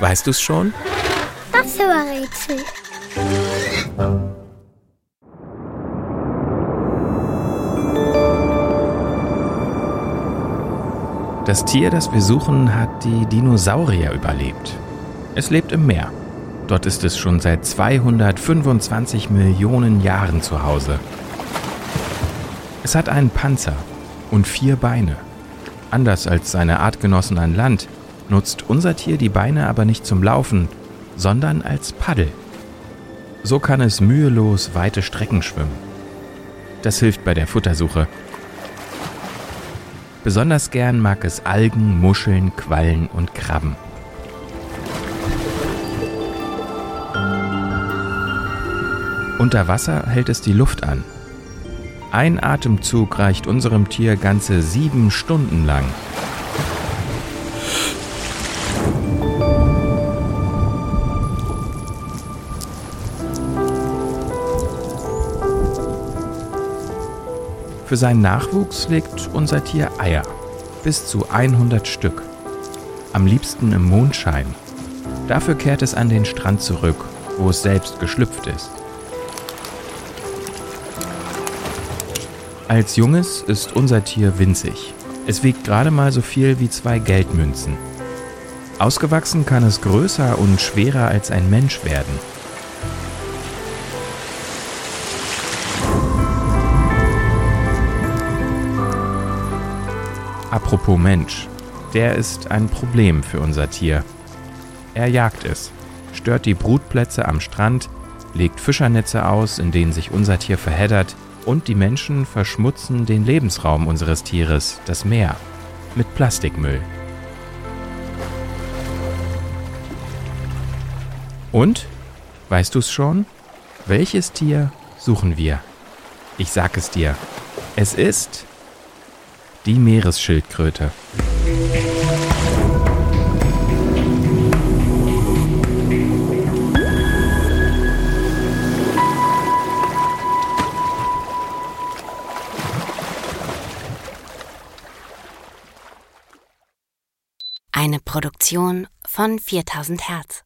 Weißt du's schon? Das war Rätsel. Das Tier, das wir suchen, hat die Dinosaurier überlebt. Es lebt im Meer. Dort ist es schon seit 225 Millionen Jahren zu Hause. Es hat einen Panzer und vier Beine. Anders als seine Artgenossen an Land nutzt unser Tier die Beine aber nicht zum Laufen, sondern als Paddel. So kann es mühelos weite Strecken schwimmen. Das hilft bei der Futtersuche. Besonders gern mag es Algen, Muscheln, Quallen und Krabben. Unter Wasser hält es die Luft an. Ein Atemzug reicht unserem Tier ganze sieben Stunden lang. Für seinen Nachwuchs legt unser Tier Eier. Bis zu 100 Stück. Am liebsten im Mondschein. Dafür kehrt es an den Strand zurück, wo es selbst geschlüpft ist. Als Junges ist unser Tier winzig. Es wiegt gerade mal so viel wie zwei Geldmünzen. Ausgewachsen kann es größer und schwerer als ein Mensch werden. Apropos Mensch, der ist ein Problem für unser Tier. Er jagt es, stört die Brutplätze am Strand, legt Fischernetze aus, in denen sich unser Tier verheddert, und die Menschen verschmutzen den Lebensraum unseres Tieres, das Meer, mit Plastikmüll. Und? Weißt du's schon? Welches Tier suchen wir? Ich sag es dir. Es ist die Meeresschildkröte. Eine Produktion von 4000 Hertz.